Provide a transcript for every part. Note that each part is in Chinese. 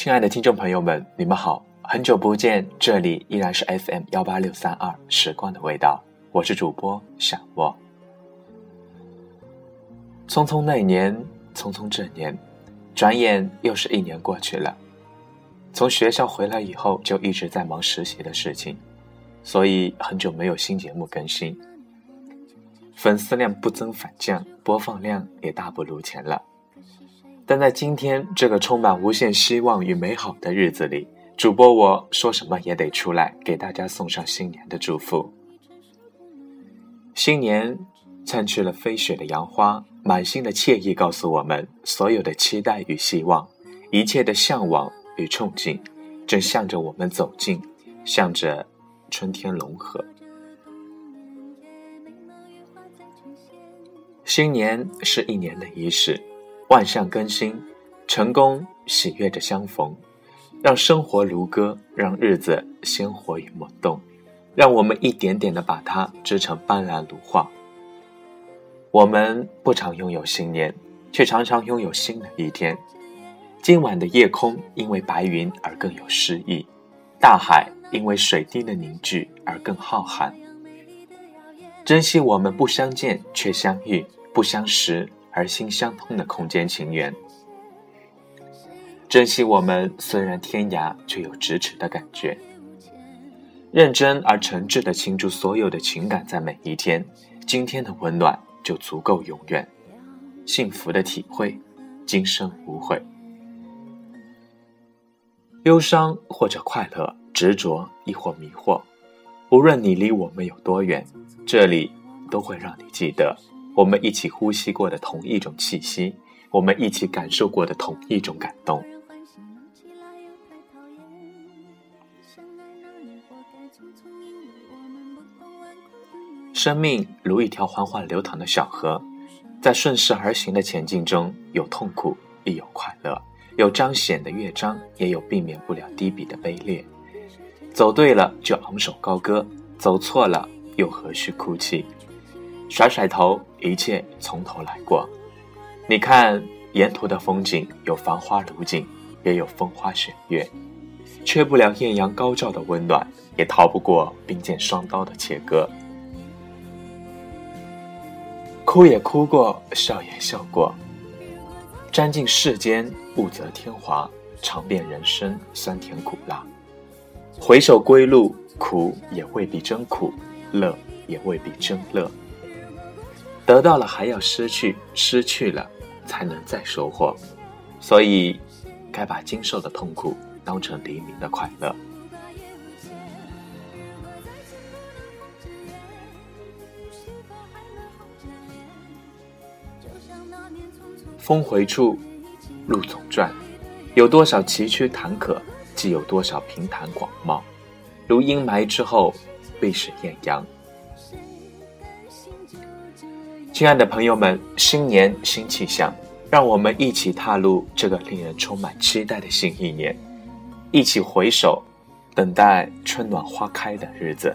亲爱的听众朋友们，你们好，很久不见，这里依然是 FM 幺八六三二时光的味道，我是主播小莫。匆匆那年，匆匆这年，转眼又是一年过去了。从学校回来以后，就一直在忙实习的事情，所以很久没有新节目更新，粉丝量不增反降，播放量也大不如前了。但在今天这个充满无限希望与美好的日子里，主播我说什么也得出来给大家送上新年的祝福。新年灿去了飞雪的杨花，满心的惬意告诉我们，所有的期待与希望，一切的向往与憧憬，正向着我们走近，向着春天融合。新年是一年的仪式。万象更新，成功喜悦着相逢，让生活如歌，让日子鲜活与萌动，让我们一点点的把它织成斑斓如画。我们不常拥有新年，却常常拥有新的一天。今晚的夜空因为白云而更有诗意，大海因为水滴的凝聚而更浩瀚。珍惜我们不相见却相遇，不相识。而心相通的空间情缘，珍惜我们虽然天涯却有咫尺的感觉。认真而诚挚的倾注所有的情感在每一天，今天的温暖就足够永远。幸福的体会，今生无悔。忧伤或者快乐，执着亦或迷惑，无论你离我们有多远，这里都会让你记得。我们一起呼吸过的同一种气息，我们一起感受过的同一种感动。生命如一条缓缓流淌的小河，在顺势而行的前进中，有痛苦，亦有快乐；有彰显的乐章，也有避免不了低鄙的卑劣。走对了就昂首高歌，走错了又何须哭泣？甩甩头，一切从头来过。你看，沿途的风景有繁花如锦，也有风花雪月，缺不了艳阳高照的温暖，也逃不过冰剑双刀的切割。哭也哭过，笑也笑过，沾尽世间物则天华，尝遍人生酸甜苦辣。回首归路，苦也未必真苦，乐也未必真乐。得到了还要失去，失去了才能再收获，所以该把经受的痛苦当成黎明的快乐。峰回处，路总转，有多少崎岖坎坷，既有多少平坦广袤。如阴霾之后，必是艳阳。亲爱的朋友们，新年新气象，让我们一起踏入这个令人充满期待的新一年，一起回首，等待春暖花开的日子。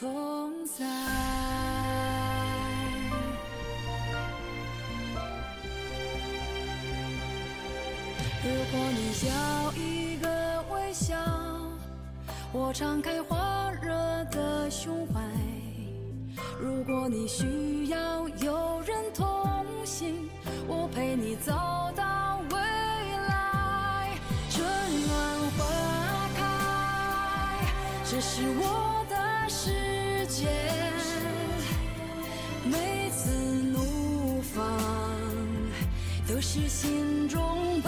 同在。如果你要一个微笑，我敞开火热的胸怀。如果你需要有人同行，我陪你走到未来。春暖花开，这是我世界。每次怒放，都是心中